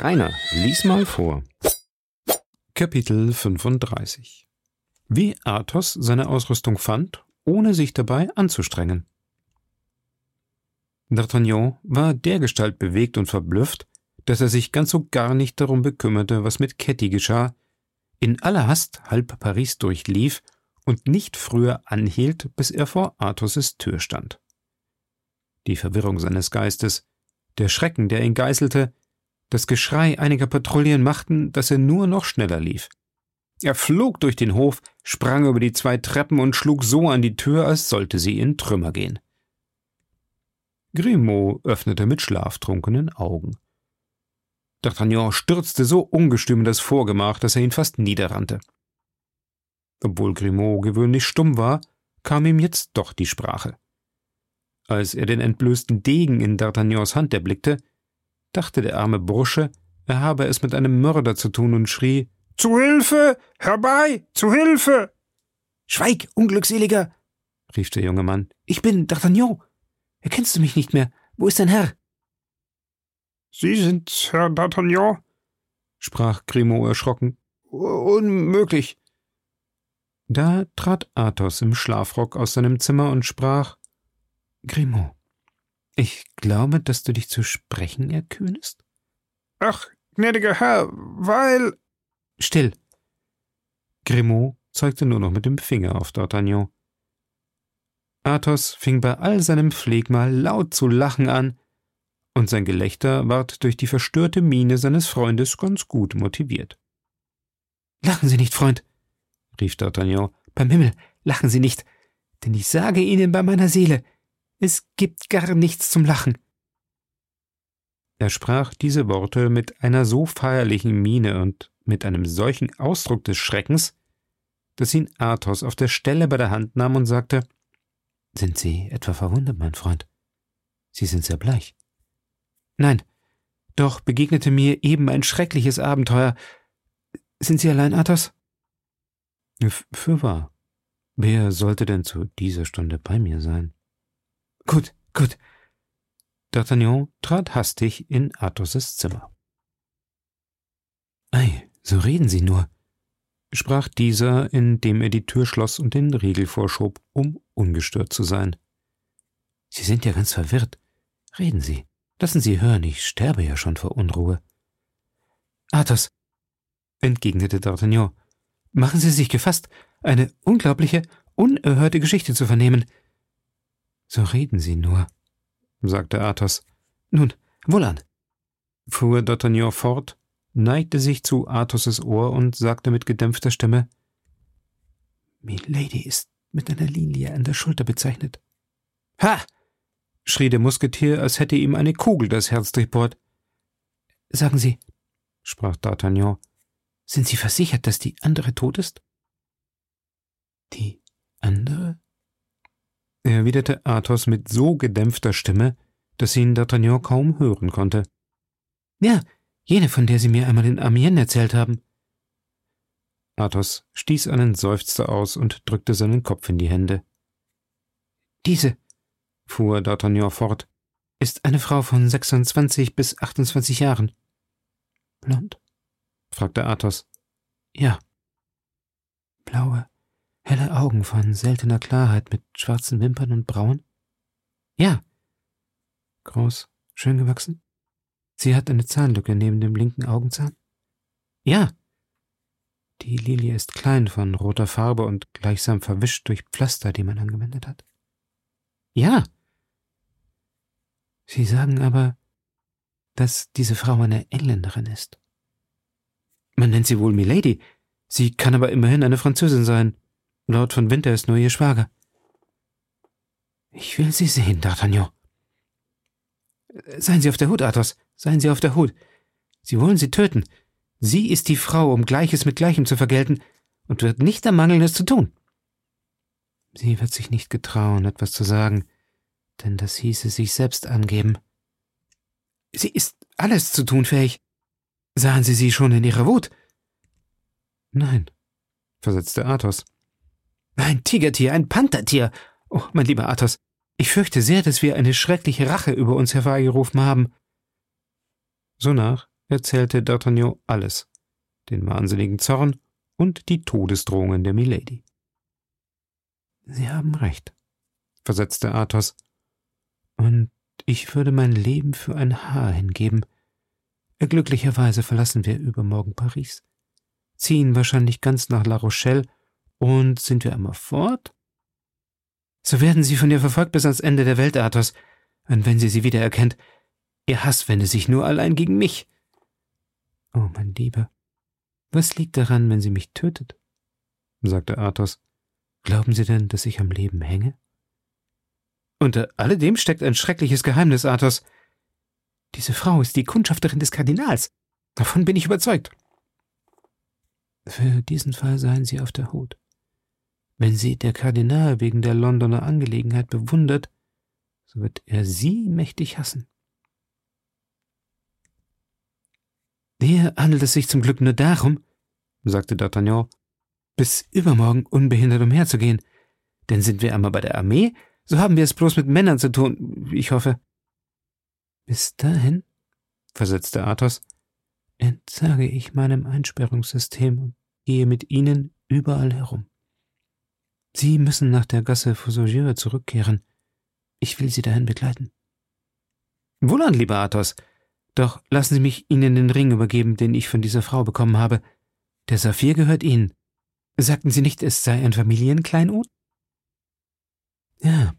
Rainer, lies mal vor. Kapitel 35 Wie Athos seine Ausrüstung fand, ohne sich dabei anzustrengen. D'Artagnan war dergestalt bewegt und verblüfft, dass er sich ganz und gar nicht darum bekümmerte, was mit Ketty geschah, in aller Hast halb Paris durchlief und nicht früher anhielt, bis er vor Athos' Tür stand. Die Verwirrung seines Geistes, der Schrecken, der ihn geißelte, das Geschrei einiger Patrouillen machten, dass er nur noch schneller lief. Er flog durch den Hof, sprang über die zwei Treppen und schlug so an die Tür, als sollte sie in Trümmer gehen. Grimaud öffnete mit schlaftrunkenen Augen. D'Artagnan stürzte so ungestüm in das Vorgemach, dass er ihn fast niederrannte. Obwohl Grimaud gewöhnlich stumm war, kam ihm jetzt doch die Sprache. Als er den entblößten Degen in D'Artagnans Hand erblickte, dachte der arme Bursche, er habe es mit einem Mörder zu tun und schrie Zu Hilfe. Herbei. Zu Hilfe. Schweig, Unglückseliger, rief der junge Mann. Ich bin D'Artagnan. Erkennst du mich nicht mehr? Wo ist dein Herr? Sie sind Herr D'Artagnan? sprach Grimaud erschrocken. Unmöglich. Da trat Athos im Schlafrock aus seinem Zimmer und sprach Grimaud, ich glaube, dass du dich zu sprechen erkühnest? Ach, gnädiger Herr, weil. Still. Grimaud zeigte nur noch mit dem Finger auf D'Artagnan. Athos fing bei all seinem Phlegma laut zu lachen an, und sein Gelächter ward durch die verstörte Miene seines Freundes ganz gut motiviert. Lachen Sie nicht, Freund, rief D'Artagnan. Beim Himmel, lachen Sie nicht, denn ich sage Ihnen bei meiner Seele, es gibt gar nichts zum Lachen. Er sprach diese Worte mit einer so feierlichen Miene und mit einem solchen Ausdruck des Schreckens, dass ihn Athos auf der Stelle bei der Hand nahm und sagte Sind Sie etwa verwundert, mein Freund? Sie sind sehr bleich. Nein, doch begegnete mir eben ein schreckliches Abenteuer. Sind Sie allein, Athos? Für wahr. Wer sollte denn zu dieser Stunde bei mir sein? Gut, gut. D'Artagnan trat hastig in Athos' Zimmer. Ei, so reden Sie nur, sprach dieser, indem er die Tür schloss und den Riegel vorschob, um ungestört zu sein. Sie sind ja ganz verwirrt. Reden Sie, lassen Sie hören, ich sterbe ja schon vor Unruhe. Athos, entgegnete D'Artagnan, machen Sie sich gefasst, eine unglaubliche, unerhörte Geschichte zu vernehmen. So reden Sie nur, sagte Athos. Nun, wohlan, fuhr D'Artagnan fort, neigte sich zu Athos' Ohr und sagte mit gedämpfter Stimme Milady ist mit einer Lilie an der Schulter bezeichnet. Ha! schrie der Musketier, als hätte ihm eine Kugel das Herz durchbohrt. Sagen Sie, sprach D'Artagnan, sind Sie versichert, dass die andere tot ist? Die andere? Erwiderte Athos mit so gedämpfter Stimme, dass ihn D'Artagnan kaum hören konnte. Ja, jene, von der Sie mir einmal in Amiens erzählt haben. Athos stieß einen Seufzer aus und drückte seinen Kopf in die Hände. Diese, fuhr D'Artagnan fort, ist eine Frau von sechsundzwanzig bis achtundzwanzig Jahren. Blond? fragte Athos. Ja. Blaue, Helle Augen von seltener Klarheit mit schwarzen Wimpern und Brauen? Ja. Groß, schön gewachsen? Sie hat eine Zahnlücke neben dem linken Augenzahn? Ja. Die Lilie ist klein, von roter Farbe und gleichsam verwischt durch Pflaster, die man angewendet hat. Ja. Sie sagen aber, dass diese Frau eine Engländerin ist. Man nennt sie wohl Milady. Sie kann aber immerhin eine Französin sein. Lord von Winter ist nur Ihr Schwager. Ich will Sie sehen, D'Artagnan. Seien Sie auf der Hut, Athos. Seien Sie auf der Hut. Sie wollen sie töten. Sie ist die Frau, um Gleiches mit Gleichem zu vergelten, und wird nicht ermangeln, es zu tun. Sie wird sich nicht getrauen, etwas zu sagen, denn das hieße sich selbst angeben. Sie ist alles zu tun fähig. Sahen Sie sie schon in ihrer Wut? Nein, versetzte Athos. Ein Tigertier, ein Panthertier. Oh, mein lieber Athos, ich fürchte sehr, dass wir eine schreckliche Rache über uns hervorgerufen haben. Sonach erzählte D'Artagnan alles, den wahnsinnigen Zorn und die Todesdrohungen der Milady. Sie haben recht, versetzte Athos, und ich würde mein Leben für ein Haar hingeben. Glücklicherweise verlassen wir übermorgen Paris, ziehen wahrscheinlich ganz nach La Rochelle, und sind wir einmal fort? So werden Sie von ihr verfolgt bis ans Ende der Welt, Athos, und wenn sie sie wieder erkennt, ihr Hass wende sich nur allein gegen mich. Oh, mein Lieber, was liegt daran, wenn sie mich tötet? sagte Athos. Glauben Sie denn, dass ich am Leben hänge? Unter alledem steckt ein schreckliches Geheimnis, Athos. Diese Frau ist die Kundschafterin des Kardinals. Davon bin ich überzeugt. Für diesen Fall seien Sie auf der Hut. Wenn Sie der Kardinal wegen der Londoner Angelegenheit bewundert, so wird er Sie mächtig hassen. Hier handelt es sich zum Glück nur darum, sagte D'Artagnan, bis übermorgen unbehindert umherzugehen. Denn sind wir einmal bei der Armee, so haben wir es bloß mit Männern zu tun, ich hoffe. Bis dahin, versetzte Athos, entsage ich meinem Einsperrungssystem und gehe mit Ihnen überall herum. Sie müssen nach der Gasse Foussaugier zurückkehren. Ich will Sie dahin begleiten. Wohlan, lieber Athos. Doch lassen Sie mich Ihnen den Ring übergeben, den ich von dieser Frau bekommen habe. Der Saphir gehört Ihnen. Sagten Sie nicht, es sei ein Familienkleinod? Ja.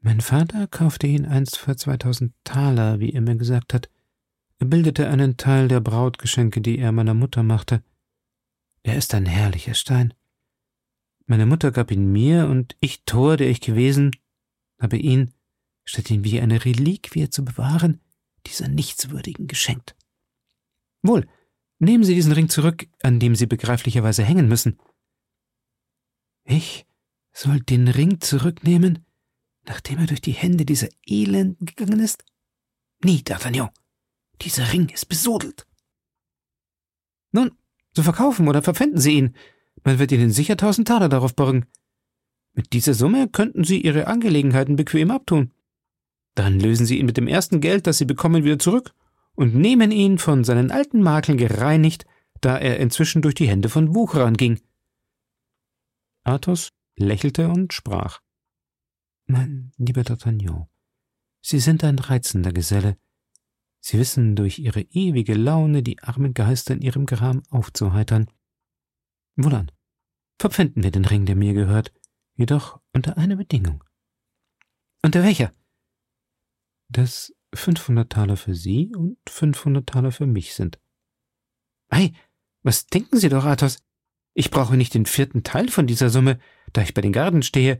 Mein Vater kaufte ihn einst für 2000 Taler, wie er mir gesagt hat. Er bildete einen Teil der Brautgeschenke, die er meiner Mutter machte. Er ist ein herrlicher Stein. Meine Mutter gab ihn mir, und ich, Tor, der ich gewesen, habe ihn, statt ihn wie eine Reliquie zu bewahren, dieser Nichtswürdigen geschenkt. Wohl, nehmen Sie diesen Ring zurück, an dem Sie begreiflicherweise hängen müssen. Ich soll den Ring zurücknehmen, nachdem er durch die Hände dieser Elenden gegangen ist? Nie, D'Artagnan. Dieser Ring ist besudelt. Nun, so verkaufen oder verpfänden Sie ihn. Man wird Ihnen sicher tausend Taler darauf borgen. Mit dieser Summe könnten Sie Ihre Angelegenheiten bequem abtun. Dann lösen Sie ihn mit dem ersten Geld, das Sie bekommen, wieder zurück und nehmen ihn von seinen alten Makeln gereinigt, da er inzwischen durch die Hände von Wucherern ging. Athos lächelte und sprach. Mein lieber D'Artagnan, Sie sind ein reizender Geselle. Sie wissen durch Ihre ewige Laune die armen Geister in ihrem Gram aufzuheitern. Wohlan, verpfänden wir den Ring, der mir gehört, jedoch unter einer Bedingung. Unter welcher? Dass 500 Taler für Sie und 500 Taler für mich sind. Ei, was denken Sie doch, Athos? Ich brauche nicht den vierten Teil von dieser Summe, da ich bei den Garden stehe,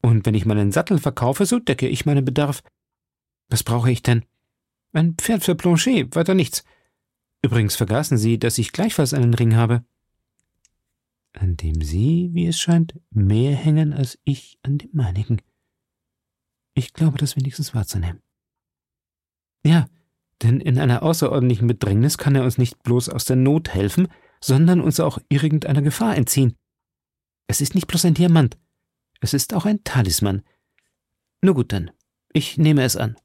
und wenn ich meinen Sattel verkaufe, so decke ich meinen Bedarf. Was brauche ich denn? Ein Pferd für Planchet, weiter nichts. Übrigens vergaßen Sie, dass ich gleichfalls einen Ring habe. An dem Sie, wie es scheint, mehr hängen als ich an dem meinigen. Ich glaube, das wenigstens wahrzunehmen. Ja, denn in einer außerordentlichen Bedrängnis kann er uns nicht bloß aus der Not helfen, sondern uns auch irgendeiner Gefahr entziehen. Es ist nicht bloß ein Diamant, es ist auch ein Talisman. Nur gut dann, ich nehme es an,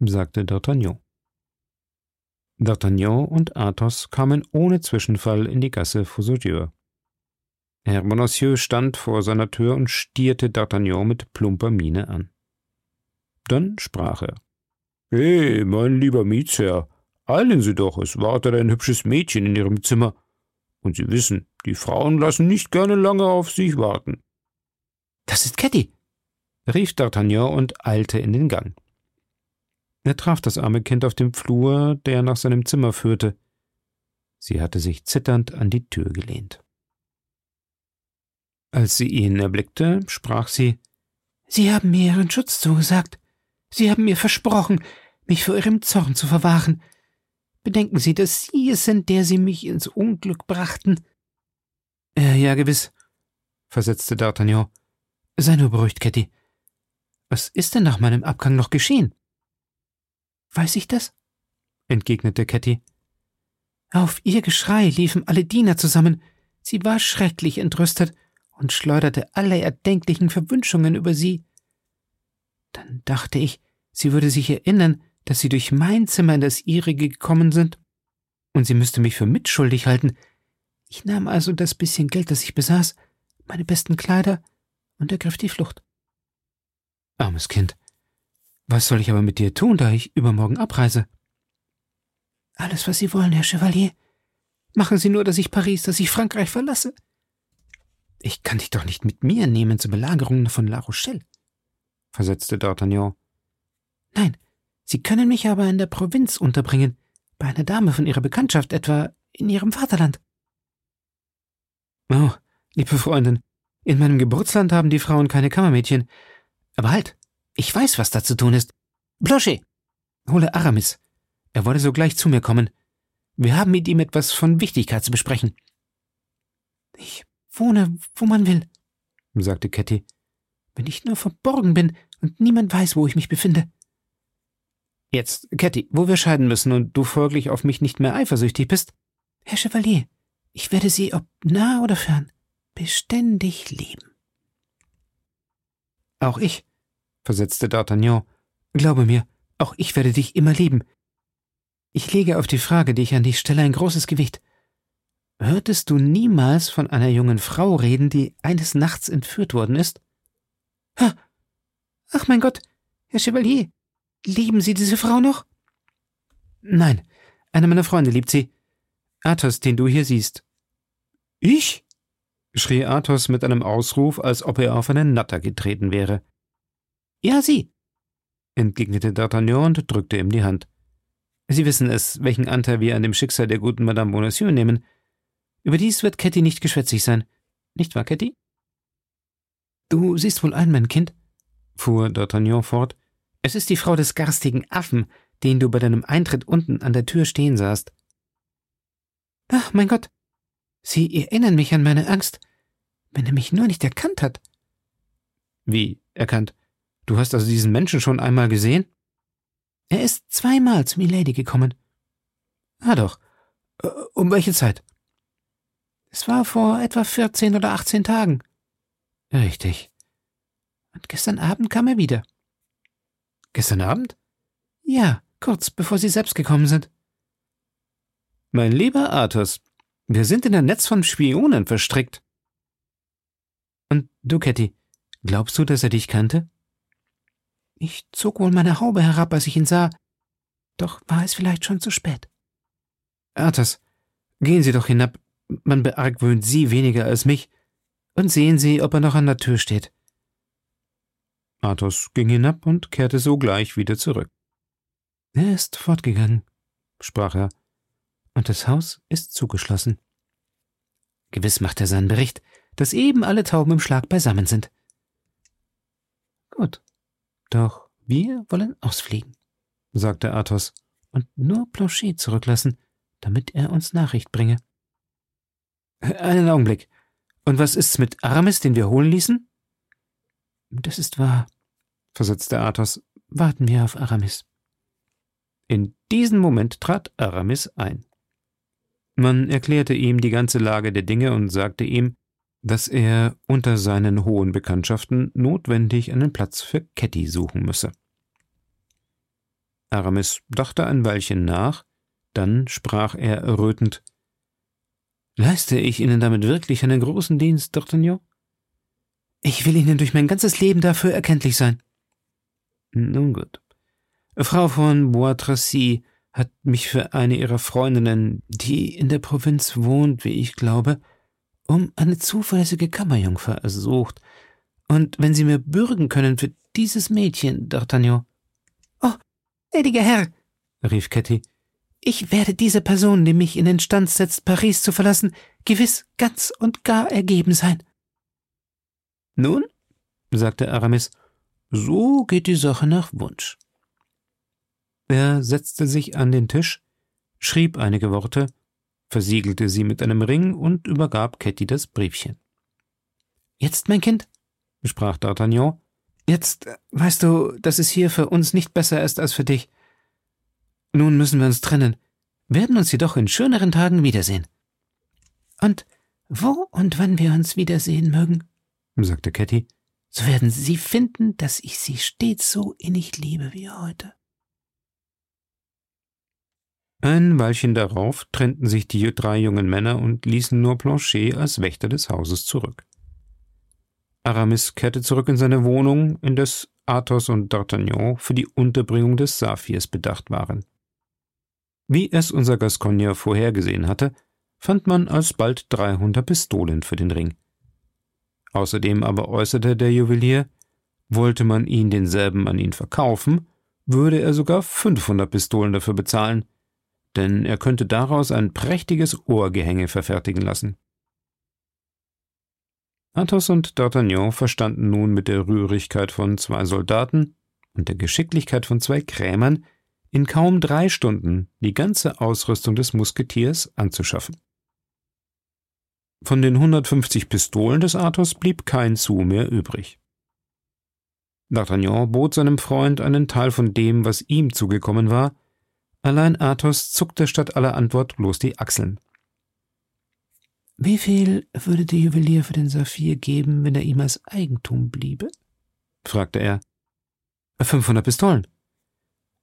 sagte D'Artagnan. D'Artagnan und Athos kamen ohne Zwischenfall in die Gasse Foussaugier. Herr Bonacieux stand vor seiner Tür und stierte D'Artagnan mit plumper Miene an. Dann sprach er. He, mein lieber Mietsherr, eilen Sie doch, es wartet ein hübsches Mädchen in Ihrem Zimmer. Und Sie wissen, die Frauen lassen nicht gerne lange auf sich warten. Das ist Ketty, rief D'Artagnan und eilte in den Gang. Er traf das arme Kind auf dem Flur, der nach seinem Zimmer führte. Sie hatte sich zitternd an die Tür gelehnt. Als sie ihn erblickte, sprach sie Sie haben mir Ihren Schutz zugesagt. Sie haben mir versprochen, mich vor Ihrem Zorn zu verwahren. Bedenken Sie, dass Sie es sind, der Sie mich ins Unglück brachten. Äh, ja, gewiss, versetzte D'Artagnan. Sei nur beruhigt, Ketty. Was ist denn nach meinem Abgang noch geschehen? Weiß ich das? entgegnete Ketty. Auf ihr Geschrei liefen alle Diener zusammen. Sie war schrecklich entrüstet und schleuderte alle erdenklichen Verwünschungen über sie. Dann dachte ich, sie würde sich erinnern, dass sie durch mein Zimmer in das ihrige gekommen sind und sie müsste mich für mitschuldig halten. Ich nahm also das bisschen Geld, das ich besaß, meine besten Kleider und ergriff die Flucht. Armes Kind. Was soll ich aber mit dir tun, da ich übermorgen abreise? Alles, was Sie wollen, Herr Chevalier. Machen Sie nur, dass ich Paris, dass ich Frankreich verlasse. Ich kann dich doch nicht mit mir nehmen zur Belagerung von La Rochelle, versetzte D'Artagnan. Nein, Sie können mich aber in der Provinz unterbringen, bei einer Dame von Ihrer Bekanntschaft, etwa in Ihrem Vaterland. Oh, liebe Freundin, in meinem Geburtsland haben die Frauen keine Kammermädchen. Aber halt, ich weiß, was da zu tun ist. Bloche, hole Aramis. Er wolle sogleich zu mir kommen. Wir haben mit ihm etwas von Wichtigkeit zu besprechen. Ich wohne, wo man will, sagte Ketty. Wenn ich nur verborgen bin und niemand weiß, wo ich mich befinde. Jetzt, Ketty, wo wir scheiden müssen und du folglich auf mich nicht mehr eifersüchtig bist. Herr Chevalier, ich werde Sie, ob nah oder fern, beständig lieben. Auch ich, versetzte D'Artagnan, glaube mir, auch ich werde dich immer lieben. Ich lege auf die Frage, die ich an dich stelle, ein großes Gewicht. Hörtest du niemals von einer jungen Frau reden, die eines Nachts entführt worden ist? Ha! Ach mein Gott, Herr Chevalier, lieben Sie diese Frau noch? Nein, einer meiner Freunde liebt sie. Athos, den du hier siehst. Ich? schrie Athos mit einem Ausruf, als ob er auf einen Natter getreten wäre. Ja, Sie, entgegnete D'Artagnan und drückte ihm die Hand. Sie wissen es, welchen Anteil wir an dem Schicksal der guten Madame Bonacieux nehmen. Überdies wird Ketty nicht geschwätzig sein. Nicht wahr, Ketty? Du siehst wohl ein, mein Kind, fuhr D'Artagnan fort. Es ist die Frau des garstigen Affen, den du bei deinem Eintritt unten an der Tür stehen sahst. Ach, mein Gott, Sie erinnern mich an meine Angst, wenn er mich nur nicht erkannt hat. Wie erkannt? Du hast also diesen Menschen schon einmal gesehen? Er ist zweimal zu Milady gekommen. Ah doch. Äh, um welche Zeit? Es war vor etwa vierzehn oder achtzehn Tagen. Richtig. Und gestern Abend kam er wieder. Gestern Abend? Ja, kurz bevor Sie selbst gekommen sind. Mein lieber Athos, wir sind in ein Netz von Spionen verstrickt. Und du, Ketty, glaubst du, dass er dich kannte? Ich zog wohl meine Haube herab, als ich ihn sah, doch war es vielleicht schon zu spät. Athos, gehen Sie doch hinab, man beargwöhnt Sie weniger als mich, und sehen Sie, ob er noch an der Tür steht. Athos ging hinab und kehrte sogleich wieder zurück. Er ist fortgegangen, sprach er und das Haus ist zugeschlossen. Gewiss macht er seinen Bericht, dass eben alle Tauben im Schlag beisammen sind. Gut, doch wir wollen ausfliegen, sagte Athos, und nur Planchet zurücklassen, damit er uns Nachricht bringe. Einen Augenblick. Und was ist's mit Aramis, den wir holen ließen? Das ist wahr, versetzte Athos. Warten wir auf Aramis. In diesem Moment trat Aramis ein. Man erklärte ihm die ganze Lage der Dinge und sagte ihm, dass er unter seinen hohen Bekanntschaften notwendig einen Platz für Ketty suchen müsse. Aramis dachte ein Weilchen nach, dann sprach er errötend Leiste ich Ihnen damit wirklich einen großen Dienst, D'Artagnan? Ich will Ihnen durch mein ganzes Leben dafür erkenntlich sein. Nun gut. Frau von Bois Tracy hat mich für eine ihrer Freundinnen, die in der Provinz wohnt, wie ich glaube, um eine zuverlässige Kammerjungfer ersucht. Und wenn Sie mir bürgen können für dieses Mädchen, D'Artagnan. Oh, gnädiger Herr, rief Ketty, ich werde dieser Person, die mich in den Stand setzt, Paris zu verlassen, gewiss ganz und gar ergeben sein. Nun, sagte Aramis, so geht die Sache nach Wunsch. Er setzte sich an den Tisch, schrieb einige Worte, versiegelte sie mit einem Ring und übergab Ketty das Briefchen. Jetzt, mein Kind, sprach D'Artagnan, jetzt weißt du, dass es hier für uns nicht besser ist als für dich. Nun müssen wir uns trennen, werden uns jedoch in schöneren Tagen wiedersehen. Und wo und wann wir uns wiedersehen mögen, sagte Ketty, so werden Sie finden, dass ich Sie stets so innig liebe wie heute. Ein Weilchen darauf trennten sich die drei jungen Männer und ließen nur Planchet als Wächter des Hauses zurück. Aramis kehrte zurück in seine Wohnung, indes Athos und D'Artagnan für die Unterbringung des Saphirs bedacht waren. Wie es unser Gascogner vorhergesehen hatte, fand man alsbald 300 Pistolen für den Ring. Außerdem aber äußerte der Juwelier, wollte man ihn denselben an ihn verkaufen, würde er sogar 500 Pistolen dafür bezahlen, denn er könnte daraus ein prächtiges Ohrgehänge verfertigen lassen. Athos und D'Artagnan verstanden nun mit der Rührigkeit von zwei Soldaten und der Geschicklichkeit von zwei Krämern in kaum drei Stunden die ganze Ausrüstung des Musketiers anzuschaffen. Von den 150 Pistolen des Athos blieb kein Sou mehr übrig. D'Artagnan bot seinem Freund einen Teil von dem, was ihm zugekommen war, allein Athos zuckte statt aller Antwort bloß die Achseln. Wie viel würde der Juwelier für den Saphir geben, wenn er ihm als Eigentum bliebe? fragte er. Fünfhundert Pistolen.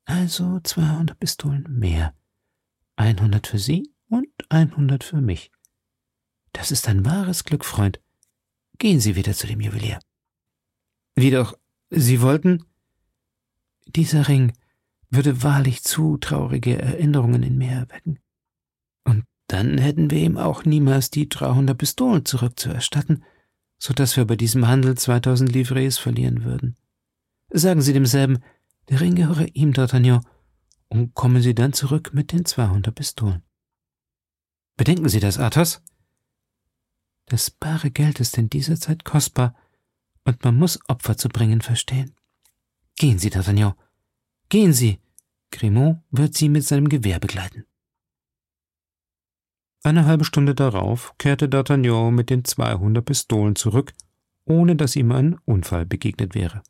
Also zweihundert Pistolen mehr. Einhundert für Sie und einhundert für mich. Das ist ein wahres Glück, Freund. Gehen Sie wieder zu dem Juwelier. Wie doch? Sie wollten? Dieser Ring würde wahrlich zu traurige Erinnerungen in mir erwecken. Und dann hätten wir ihm auch niemals die 300 Pistolen zurückzuerstatten, so dass wir bei diesem Handel 2000 Livres verlieren würden. Sagen Sie demselben, der Ring gehöre ihm, D'Artagnan, und kommen Sie dann zurück mit den 200 Pistolen. Bedenken Sie das, Athos? Das bare Geld ist in dieser Zeit kostbar, und man muss Opfer zu bringen verstehen. Gehen Sie, D'Artagnan. Gehen Sie. Grimaud wird Sie mit seinem Gewehr begleiten. Eine halbe Stunde darauf kehrte D'Artagnan mit den 200 Pistolen zurück, ohne dass ihm ein Unfall begegnet wäre.